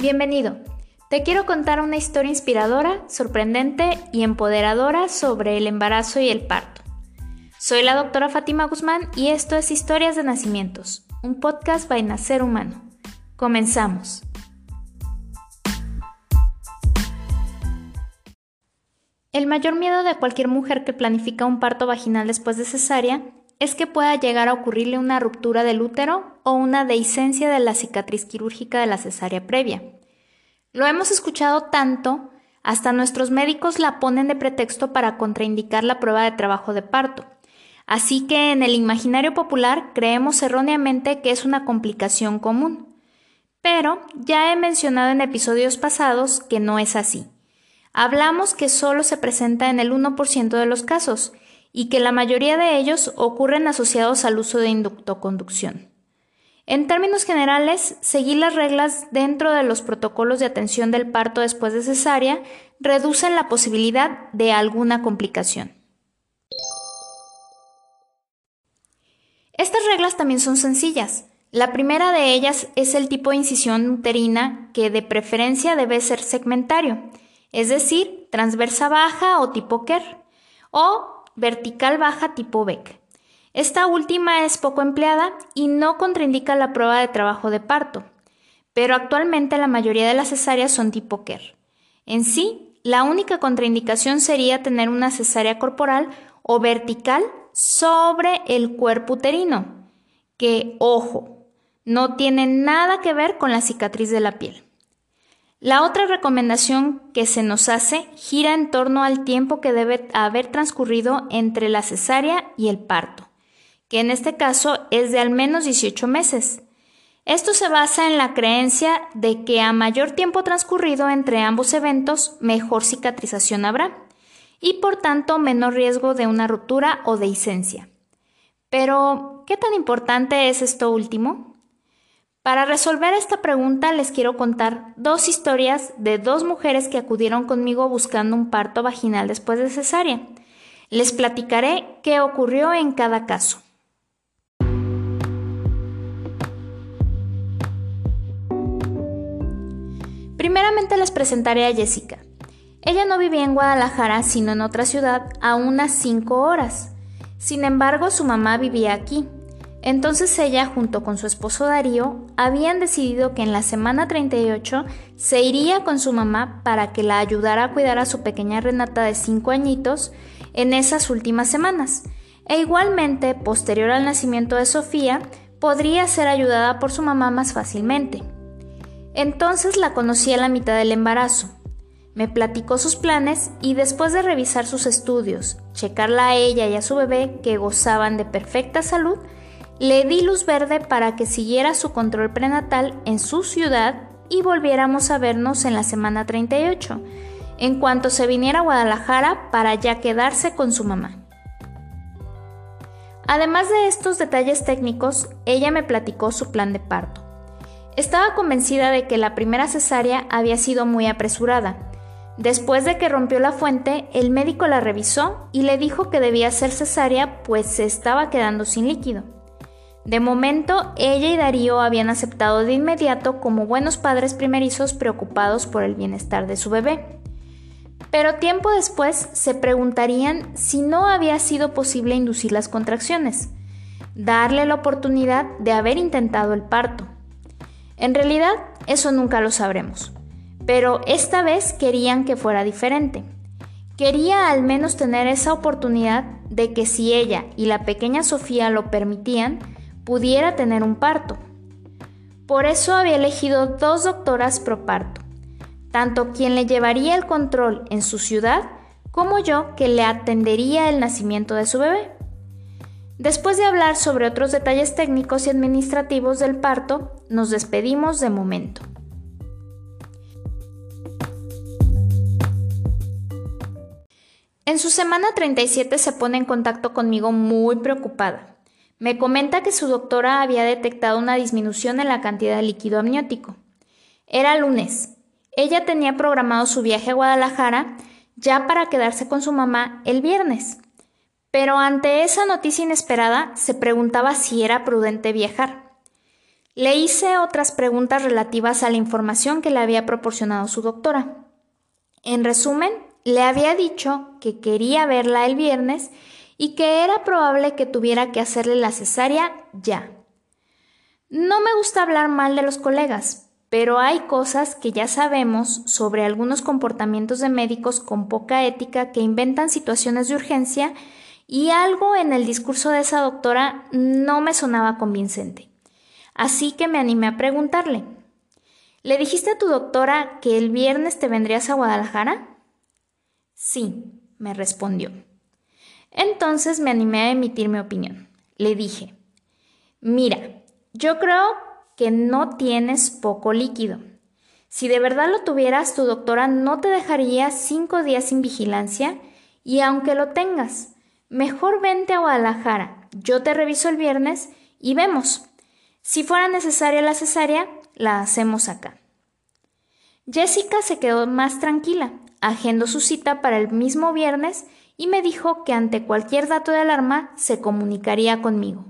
Bienvenido. Te quiero contar una historia inspiradora, sorprendente y empoderadora sobre el embarazo y el parto. Soy la doctora Fátima Guzmán y esto es Historias de Nacimientos, un podcast by Nacer Humano. Comenzamos. El mayor miedo de cualquier mujer que planifica un parto vaginal después de cesárea es que pueda llegar a ocurrirle una ruptura del útero o una dehiscencia de la cicatriz quirúrgica de la cesárea previa. Lo hemos escuchado tanto, hasta nuestros médicos la ponen de pretexto para contraindicar la prueba de trabajo de parto. Así que en el imaginario popular creemos erróneamente que es una complicación común. Pero ya he mencionado en episodios pasados que no es así. Hablamos que solo se presenta en el 1% de los casos y que la mayoría de ellos ocurren asociados al uso de inductoconducción. En términos generales, seguir las reglas dentro de los protocolos de atención del parto después de cesárea reducen la posibilidad de alguna complicación. Estas reglas también son sencillas. La primera de ellas es el tipo de incisión uterina que de preferencia debe ser segmentario, es decir, transversa baja o tipo Kerr, o vertical baja tipo Beck. Esta última es poco empleada y no contraindica la prueba de trabajo de parto, pero actualmente la mayoría de las cesáreas son tipo Kerr. En sí, la única contraindicación sería tener una cesárea corporal o vertical sobre el cuerpo uterino, que, ojo, no tiene nada que ver con la cicatriz de la piel. La otra recomendación que se nos hace gira en torno al tiempo que debe haber transcurrido entre la cesárea y el parto, que en este caso es de al menos 18 meses. Esto se basa en la creencia de que a mayor tiempo transcurrido entre ambos eventos, mejor cicatrización habrá y por tanto menor riesgo de una ruptura o dehiscencia. Pero, ¿qué tan importante es esto último? Para resolver esta pregunta les quiero contar dos historias de dos mujeres que acudieron conmigo buscando un parto vaginal después de cesárea. Les platicaré qué ocurrió en cada caso. Primeramente les presentaré a Jessica. Ella no vivía en Guadalajara, sino en otra ciudad, a unas 5 horas. Sin embargo, su mamá vivía aquí, entonces ella, junto con su esposo Darío, habían decidido que en la semana 38 se iría con su mamá para que la ayudara a cuidar a su pequeña Renata de 5 añitos en esas últimas semanas. E igualmente, posterior al nacimiento de Sofía, podría ser ayudada por su mamá más fácilmente. Entonces la conocí a la mitad del embarazo. Me platicó sus planes y después de revisar sus estudios, checarla a ella y a su bebé que gozaban de perfecta salud, le di luz verde para que siguiera su control prenatal en su ciudad y volviéramos a vernos en la semana 38, en cuanto se viniera a Guadalajara para ya quedarse con su mamá. Además de estos detalles técnicos, ella me platicó su plan de parto. Estaba convencida de que la primera cesárea había sido muy apresurada. Después de que rompió la fuente, el médico la revisó y le dijo que debía ser cesárea pues se estaba quedando sin líquido. De momento, ella y Darío habían aceptado de inmediato como buenos padres primerizos preocupados por el bienestar de su bebé. Pero tiempo después se preguntarían si no había sido posible inducir las contracciones, darle la oportunidad de haber intentado el parto. En realidad, eso nunca lo sabremos, pero esta vez querían que fuera diferente. Quería al menos tener esa oportunidad de que si ella y la pequeña Sofía lo permitían, pudiera tener un parto. Por eso había elegido dos doctoras pro parto, tanto quien le llevaría el control en su ciudad como yo que le atendería el nacimiento de su bebé. Después de hablar sobre otros detalles técnicos y administrativos del parto, nos despedimos de momento. En su semana 37 se pone en contacto conmigo muy preocupada. Me comenta que su doctora había detectado una disminución en la cantidad de líquido amniótico. Era lunes. Ella tenía programado su viaje a Guadalajara ya para quedarse con su mamá el viernes. Pero ante esa noticia inesperada se preguntaba si era prudente viajar. Le hice otras preguntas relativas a la información que le había proporcionado su doctora. En resumen, le había dicho que quería verla el viernes y que era probable que tuviera que hacerle la cesárea ya. No me gusta hablar mal de los colegas, pero hay cosas que ya sabemos sobre algunos comportamientos de médicos con poca ética que inventan situaciones de urgencia y algo en el discurso de esa doctora no me sonaba convincente. Así que me animé a preguntarle. ¿Le dijiste a tu doctora que el viernes te vendrías a Guadalajara? Sí, me respondió. Entonces me animé a emitir mi opinión. Le dije, mira, yo creo que no tienes poco líquido. Si de verdad lo tuvieras, tu doctora no te dejaría cinco días sin vigilancia y aunque lo tengas, mejor vente a Guadalajara. Yo te reviso el viernes y vemos. Si fuera necesaria la cesárea, la hacemos acá. Jessica se quedó más tranquila, agendó su cita para el mismo viernes y me dijo que ante cualquier dato de alarma se comunicaría conmigo.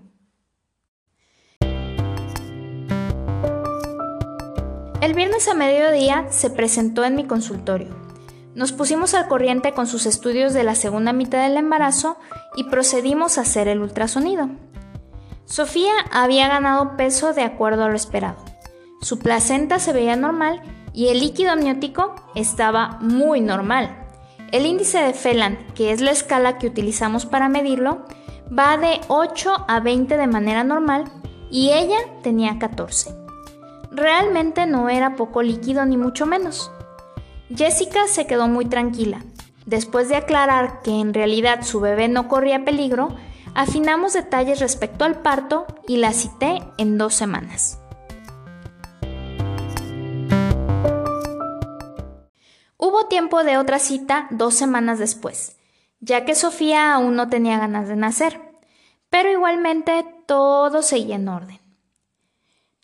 El viernes a mediodía se presentó en mi consultorio. Nos pusimos al corriente con sus estudios de la segunda mitad del embarazo y procedimos a hacer el ultrasonido. Sofía había ganado peso de acuerdo a lo esperado. Su placenta se veía normal y el líquido amniótico estaba muy normal. El índice de Phelan, que es la escala que utilizamos para medirlo, va de 8 a 20 de manera normal y ella tenía 14. Realmente no era poco líquido ni mucho menos. Jessica se quedó muy tranquila. Después de aclarar que en realidad su bebé no corría peligro, afinamos detalles respecto al parto y la cité en dos semanas. Hubo tiempo de otra cita dos semanas después, ya que Sofía aún no tenía ganas de nacer, pero igualmente todo seguía en orden.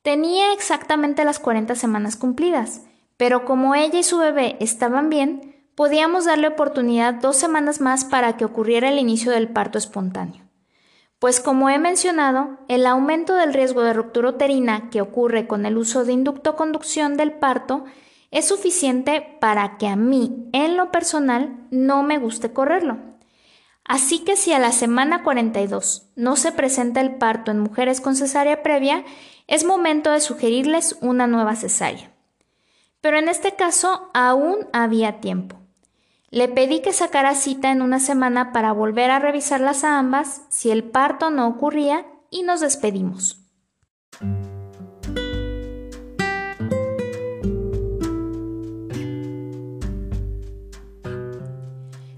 Tenía exactamente las 40 semanas cumplidas, pero como ella y su bebé estaban bien, podíamos darle oportunidad dos semanas más para que ocurriera el inicio del parto espontáneo. Pues como he mencionado, el aumento del riesgo de ruptura uterina que ocurre con el uso de inducto-conducción del parto es suficiente para que a mí, en lo personal, no me guste correrlo. Así que si a la semana 42 no se presenta el parto en mujeres con cesárea previa, es momento de sugerirles una nueva cesárea. Pero en este caso aún había tiempo. Le pedí que sacara cita en una semana para volver a revisarlas a ambas si el parto no ocurría y nos despedimos.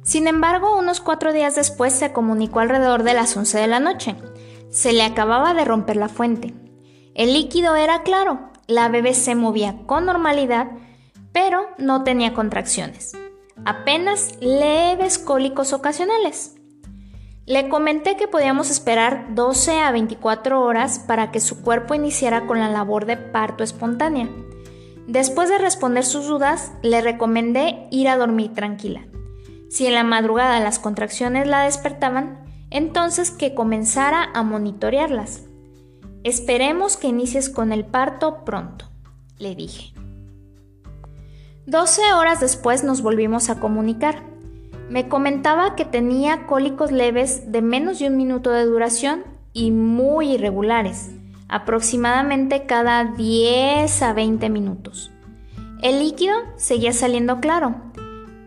Sin embargo, unos cuatro días después se comunicó alrededor de las 11 de la noche. Se le acababa de romper la fuente. El líquido era claro, la bebé se movía con normalidad, pero no tenía contracciones, apenas leves cólicos ocasionales. Le comenté que podíamos esperar 12 a 24 horas para que su cuerpo iniciara con la labor de parto espontánea. Después de responder sus dudas, le recomendé ir a dormir tranquila. Si en la madrugada las contracciones la despertaban, entonces que comenzara a monitorearlas. Esperemos que inicies con el parto pronto, le dije. 12 horas después nos volvimos a comunicar. Me comentaba que tenía cólicos leves de menos de un minuto de duración y muy irregulares, aproximadamente cada 10 a 20 minutos. El líquido seguía saliendo claro,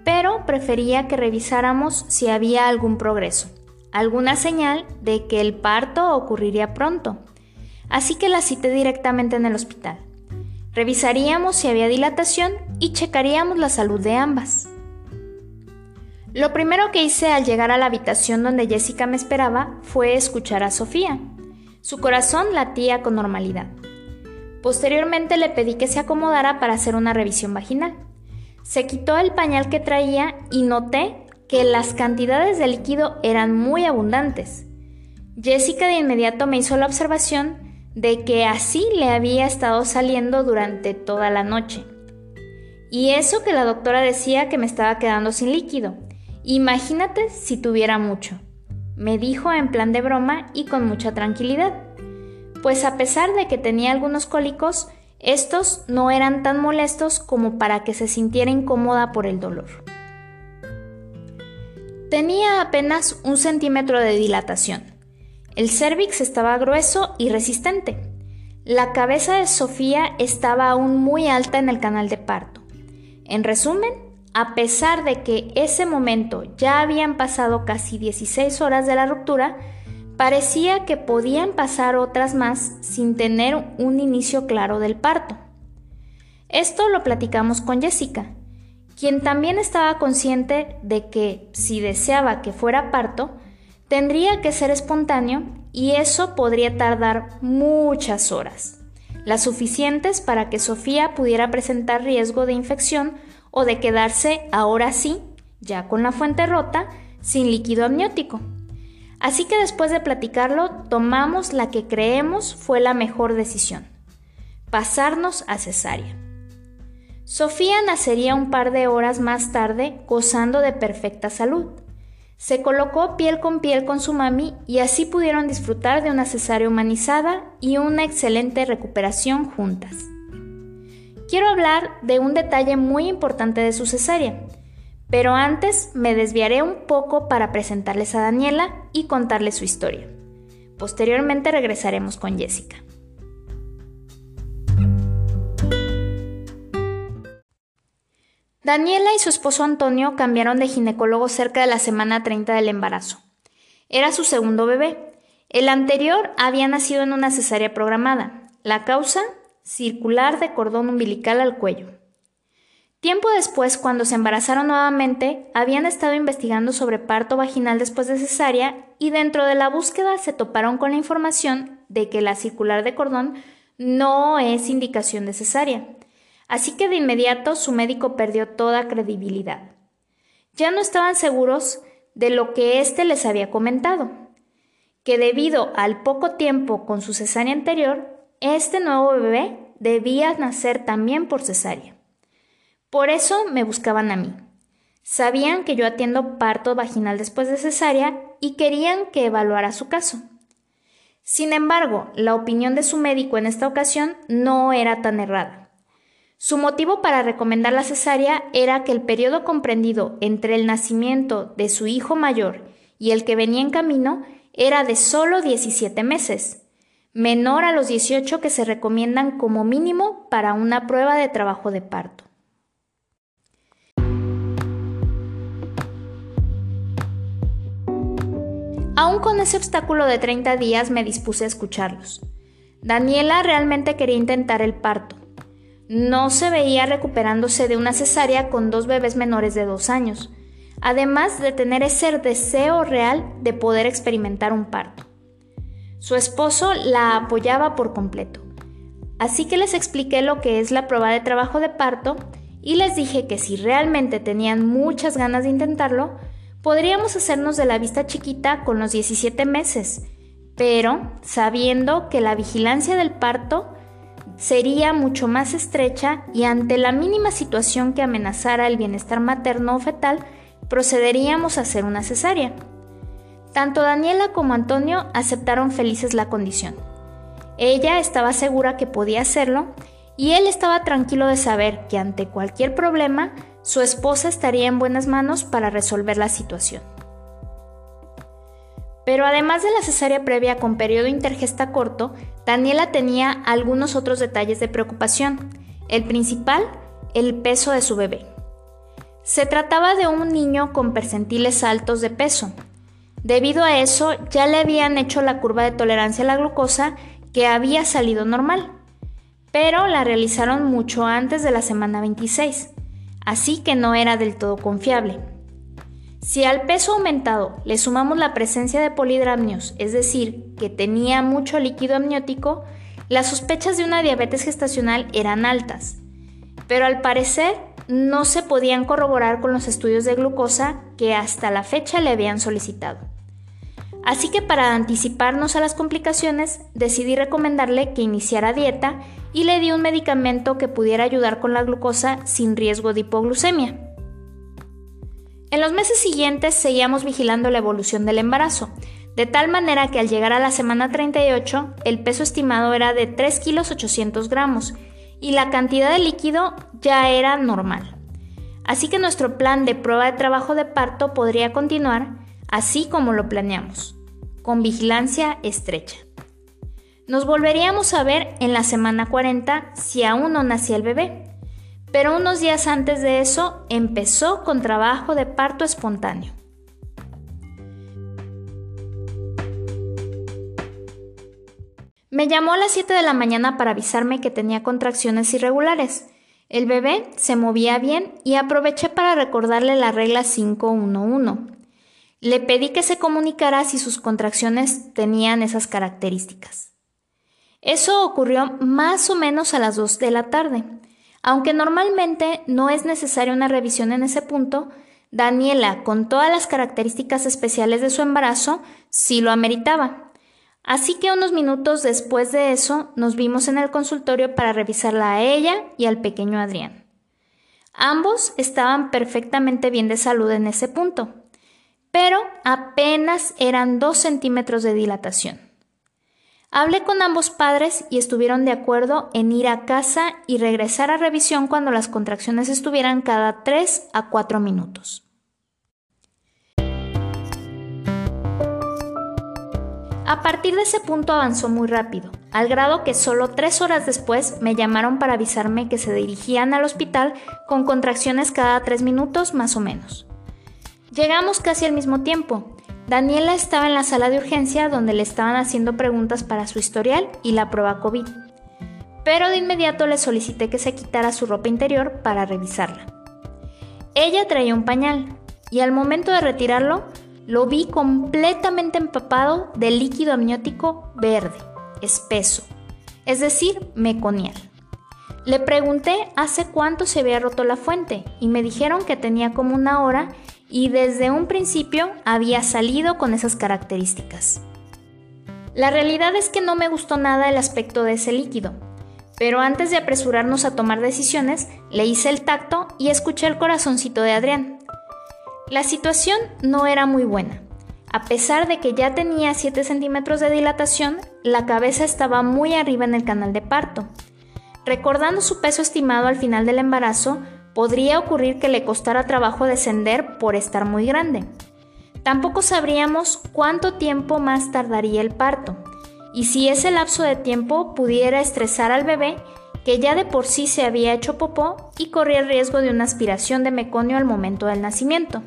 pero prefería que revisáramos si había algún progreso, alguna señal de que el parto ocurriría pronto así que la cité directamente en el hospital. Revisaríamos si había dilatación y checaríamos la salud de ambas. Lo primero que hice al llegar a la habitación donde Jessica me esperaba fue escuchar a Sofía. Su corazón latía con normalidad. Posteriormente le pedí que se acomodara para hacer una revisión vaginal. Se quitó el pañal que traía y noté que las cantidades de líquido eran muy abundantes. Jessica de inmediato me hizo la observación de que así le había estado saliendo durante toda la noche. Y eso que la doctora decía que me estaba quedando sin líquido. Imagínate si tuviera mucho. Me dijo en plan de broma y con mucha tranquilidad. pues a pesar de que tenía algunos cólicos, estos no eran tan molestos como para que se sintiera incómoda por el dolor. Tenía apenas un centímetro de dilatación. El cérvix estaba grueso y resistente. La cabeza de Sofía estaba aún muy alta en el canal de parto. En resumen, a pesar de que ese momento ya habían pasado casi 16 horas de la ruptura, parecía que podían pasar otras más sin tener un inicio claro del parto. Esto lo platicamos con Jessica, quien también estaba consciente de que si deseaba que fuera parto, tendría que ser espontáneo y eso podría tardar muchas horas, las suficientes para que Sofía pudiera presentar riesgo de infección o de quedarse ahora sí, ya con la fuente rota, sin líquido amniótico. Así que después de platicarlo, tomamos la que creemos fue la mejor decisión, pasarnos a cesárea. Sofía nacería un par de horas más tarde gozando de perfecta salud. Se colocó piel con piel con su mami y así pudieron disfrutar de una cesárea humanizada y una excelente recuperación juntas. Quiero hablar de un detalle muy importante de su cesárea, pero antes me desviaré un poco para presentarles a Daniela y contarles su historia. Posteriormente regresaremos con Jessica. Daniela y su esposo Antonio cambiaron de ginecólogo cerca de la semana 30 del embarazo. Era su segundo bebé. El anterior había nacido en una cesárea programada. La causa, circular de cordón umbilical al cuello. Tiempo después, cuando se embarazaron nuevamente, habían estado investigando sobre parto vaginal después de cesárea y dentro de la búsqueda se toparon con la información de que la circular de cordón no es indicación de cesárea. Así que de inmediato su médico perdió toda credibilidad. Ya no estaban seguros de lo que éste les había comentado, que debido al poco tiempo con su cesárea anterior, este nuevo bebé debía nacer también por cesárea. Por eso me buscaban a mí. Sabían que yo atiendo parto vaginal después de cesárea y querían que evaluara su caso. Sin embargo, la opinión de su médico en esta ocasión no era tan errada. Su motivo para recomendar la cesárea era que el periodo comprendido entre el nacimiento de su hijo mayor y el que venía en camino era de solo 17 meses, menor a los 18 que se recomiendan como mínimo para una prueba de trabajo de parto. Aún con ese obstáculo de 30 días me dispuse a escucharlos. Daniela realmente quería intentar el parto, no se veía recuperándose de una cesárea con dos bebés menores de dos años, además de tener ese deseo real de poder experimentar un parto. Su esposo la apoyaba por completo, así que les expliqué lo que es la prueba de trabajo de parto y les dije que si realmente tenían muchas ganas de intentarlo, podríamos hacernos de la vista chiquita con los 17 meses, pero sabiendo que la vigilancia del parto sería mucho más estrecha y ante la mínima situación que amenazara el bienestar materno o fetal, procederíamos a hacer una cesárea. Tanto Daniela como Antonio aceptaron felices la condición. Ella estaba segura que podía hacerlo y él estaba tranquilo de saber que ante cualquier problema su esposa estaría en buenas manos para resolver la situación. Pero además de la cesárea previa con periodo intergesta corto, Daniela tenía algunos otros detalles de preocupación. El principal, el peso de su bebé. Se trataba de un niño con percentiles altos de peso. Debido a eso, ya le habían hecho la curva de tolerancia a la glucosa que había salido normal, pero la realizaron mucho antes de la semana 26, así que no era del todo confiable. Si al peso aumentado le sumamos la presencia de polidramnios, es decir, que tenía mucho líquido amniótico, las sospechas de una diabetes gestacional eran altas, pero al parecer no se podían corroborar con los estudios de glucosa que hasta la fecha le habían solicitado. Así que para anticiparnos a las complicaciones, decidí recomendarle que iniciara dieta y le di un medicamento que pudiera ayudar con la glucosa sin riesgo de hipoglucemia. En los meses siguientes seguíamos vigilando la evolución del embarazo. de tal manera que al llegar a la semana 38 el peso estimado era de 3 kilos 800 gramos y la cantidad de líquido ya era normal. Así que nuestro plan de prueba de trabajo de parto podría continuar así como lo planeamos, con vigilancia estrecha. Nos volveríamos a ver en la semana 40 si aún no nacía el bebé, pero unos días antes de eso empezó con trabajo de parto espontáneo. Me llamó a las 7 de la mañana para avisarme que tenía contracciones irregulares. El bebé se movía bien y aproveché para recordarle la regla 511. Le pedí que se comunicara si sus contracciones tenían esas características. Eso ocurrió más o menos a las 2 de la tarde. Aunque normalmente no es necesaria una revisión en ese punto, Daniela, con todas las características especiales de su embarazo, sí lo ameritaba. Así que unos minutos después de eso nos vimos en el consultorio para revisarla a ella y al pequeño Adrián. Ambos estaban perfectamente bien de salud en ese punto, pero apenas eran dos centímetros de dilatación. Hablé con ambos padres y estuvieron de acuerdo en ir a casa y regresar a revisión cuando las contracciones estuvieran cada 3 a 4 minutos. A partir de ese punto avanzó muy rápido, al grado que solo tres horas después me llamaron para avisarme que se dirigían al hospital con contracciones cada tres minutos más o menos. Llegamos casi al mismo tiempo, Daniela estaba en la sala de urgencia donde le estaban haciendo preguntas para su historial y la prueba COVID. Pero de inmediato le solicité que se quitara su ropa interior para revisarla. Ella traía un pañal y al momento de retirarlo lo vi completamente empapado de líquido amniótico verde, espeso, es decir, meconial. Le pregunté hace cuánto se había roto la fuente y me dijeron que tenía como una hora y desde un principio había salido con esas características. La realidad es que no me gustó nada el aspecto de ese líquido, pero antes de apresurarnos a tomar decisiones, le hice el tacto y escuché el corazoncito de Adrián. La situación no era muy buena. A pesar de que ya tenía 7 centímetros de dilatación, la cabeza estaba muy arriba en el canal de parto. Recordando su peso estimado al final del embarazo, podría ocurrir que le costara trabajo descender por estar muy grande. Tampoco sabríamos cuánto tiempo más tardaría el parto y si ese lapso de tiempo pudiera estresar al bebé que ya de por sí se había hecho popó y corría el riesgo de una aspiración de meconio al momento del nacimiento.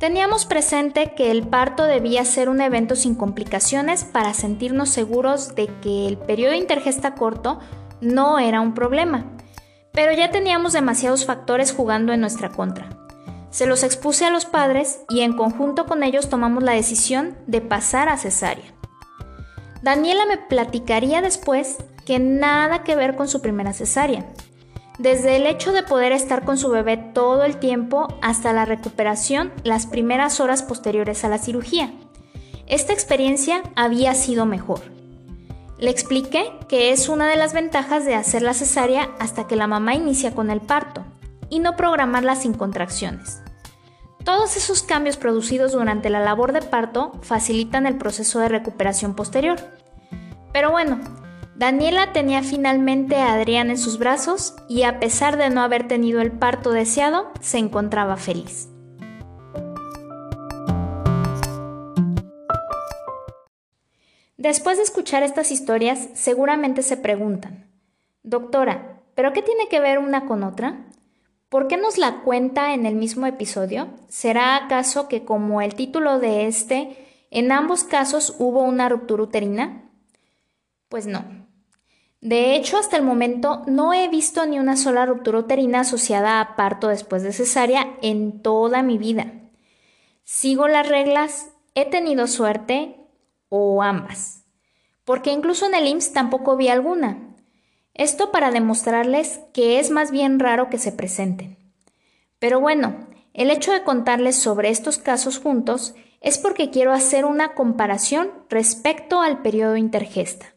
Teníamos presente que el parto debía ser un evento sin complicaciones para sentirnos seguros de que el periodo intergesta corto no era un problema pero ya teníamos demasiados factores jugando en nuestra contra. Se los expuse a los padres y en conjunto con ellos tomamos la decisión de pasar a cesárea. Daniela me platicaría después que nada que ver con su primera cesárea. Desde el hecho de poder estar con su bebé todo el tiempo hasta la recuperación las primeras horas posteriores a la cirugía. Esta experiencia había sido mejor. Le expliqué que es una de las ventajas de hacer la cesárea hasta que la mamá inicia con el parto y no programarla sin contracciones. Todos esos cambios producidos durante la labor de parto facilitan el proceso de recuperación posterior. Pero bueno, Daniela tenía finalmente a Adrián en sus brazos y a pesar de no haber tenido el parto deseado, se encontraba feliz. Después de escuchar estas historias, seguramente se preguntan, Doctora, ¿pero qué tiene que ver una con otra? ¿Por qué nos la cuenta en el mismo episodio? ¿Será acaso que como el título de este, en ambos casos hubo una ruptura uterina? Pues no. De hecho, hasta el momento no he visto ni una sola ruptura uterina asociada a parto después de cesárea en toda mi vida. Sigo las reglas, he tenido suerte, o ambas, porque incluso en el IMSS tampoco vi alguna. Esto para demostrarles que es más bien raro que se presenten. Pero bueno, el hecho de contarles sobre estos casos juntos es porque quiero hacer una comparación respecto al periodo intergesta.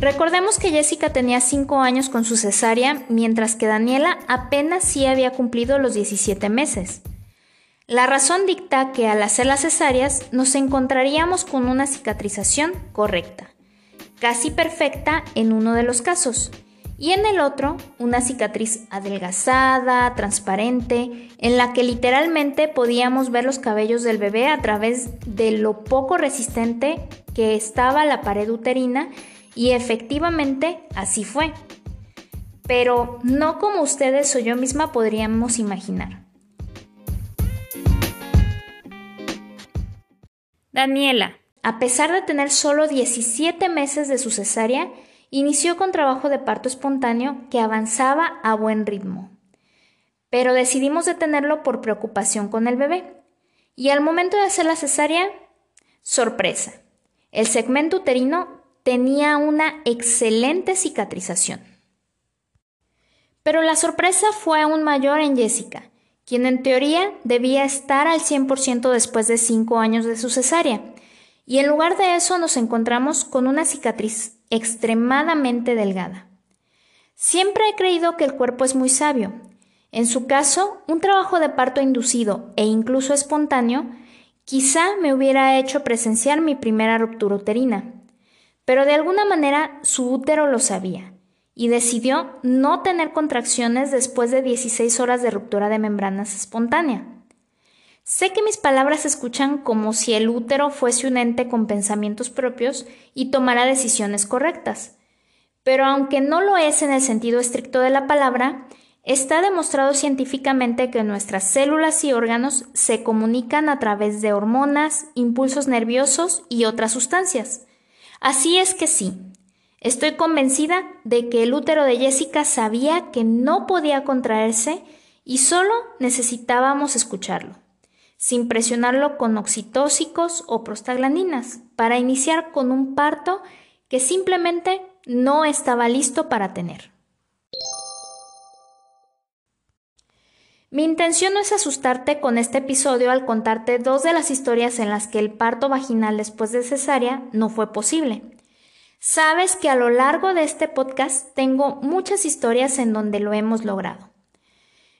Recordemos que Jessica tenía 5 años con su cesárea, mientras que Daniela apenas sí había cumplido los 17 meses. La razón dicta que al hacer las cesáreas nos encontraríamos con una cicatrización correcta, casi perfecta en uno de los casos, y en el otro una cicatriz adelgazada, transparente, en la que literalmente podíamos ver los cabellos del bebé a través de lo poco resistente que estaba la pared uterina y efectivamente así fue. Pero no como ustedes o yo misma podríamos imaginar. Daniela, a pesar de tener solo 17 meses de su cesárea, inició con trabajo de parto espontáneo que avanzaba a buen ritmo. Pero decidimos detenerlo por preocupación con el bebé. Y al momento de hacer la cesárea, sorpresa. El segmento uterino tenía una excelente cicatrización. Pero la sorpresa fue aún mayor en Jessica, quien en teoría debía estar al 100% después de 5 años de su cesárea, y en lugar de eso nos encontramos con una cicatriz extremadamente delgada. Siempre he creído que el cuerpo es muy sabio. En su caso, un trabajo de parto inducido e incluso espontáneo quizá me hubiera hecho presenciar mi primera ruptura uterina, pero de alguna manera su útero lo sabía y decidió no tener contracciones después de 16 horas de ruptura de membranas espontánea. Sé que mis palabras se escuchan como si el útero fuese un ente con pensamientos propios y tomara decisiones correctas, pero aunque no lo es en el sentido estricto de la palabra, está demostrado científicamente que nuestras células y órganos se comunican a través de hormonas, impulsos nerviosos y otras sustancias. Así es que sí, estoy convencida de que el útero de Jessica sabía que no podía contraerse y solo necesitábamos escucharlo, sin presionarlo con oxitóxicos o prostaglandinas, para iniciar con un parto que simplemente no estaba listo para tener. Mi intención no es asustarte con este episodio al contarte dos de las historias en las que el parto vaginal después de cesárea no fue posible. Sabes que a lo largo de este podcast tengo muchas historias en donde lo hemos logrado.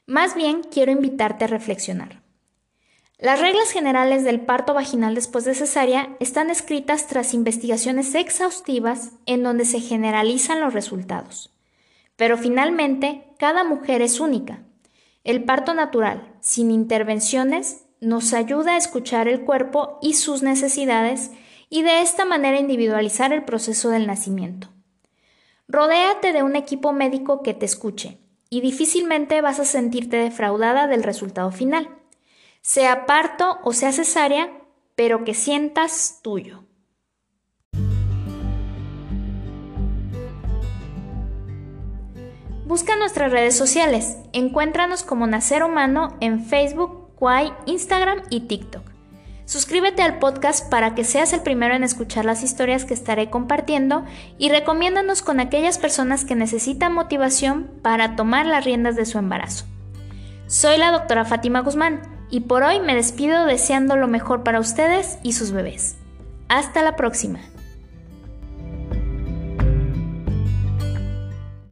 Más bien quiero invitarte a reflexionar. Las reglas generales del parto vaginal después de cesárea están escritas tras investigaciones exhaustivas en donde se generalizan los resultados. Pero finalmente, cada mujer es única el parto natural, sin intervenciones, nos ayuda a escuchar el cuerpo y sus necesidades y de esta manera individualizar el proceso del nacimiento. Rodéate de un equipo médico que te escuche y difícilmente vas a sentirte defraudada del resultado final, sea parto o sea cesárea, pero que sientas tuyo. Busca nuestras redes sociales. Encuéntranos como Nacer Humano en Facebook, Quai, Instagram y TikTok. Suscríbete al podcast para que seas el primero en escuchar las historias que estaré compartiendo y recomiéndanos con aquellas personas que necesitan motivación para tomar las riendas de su embarazo. Soy la doctora Fátima Guzmán y por hoy me despido deseando lo mejor para ustedes y sus bebés. Hasta la próxima.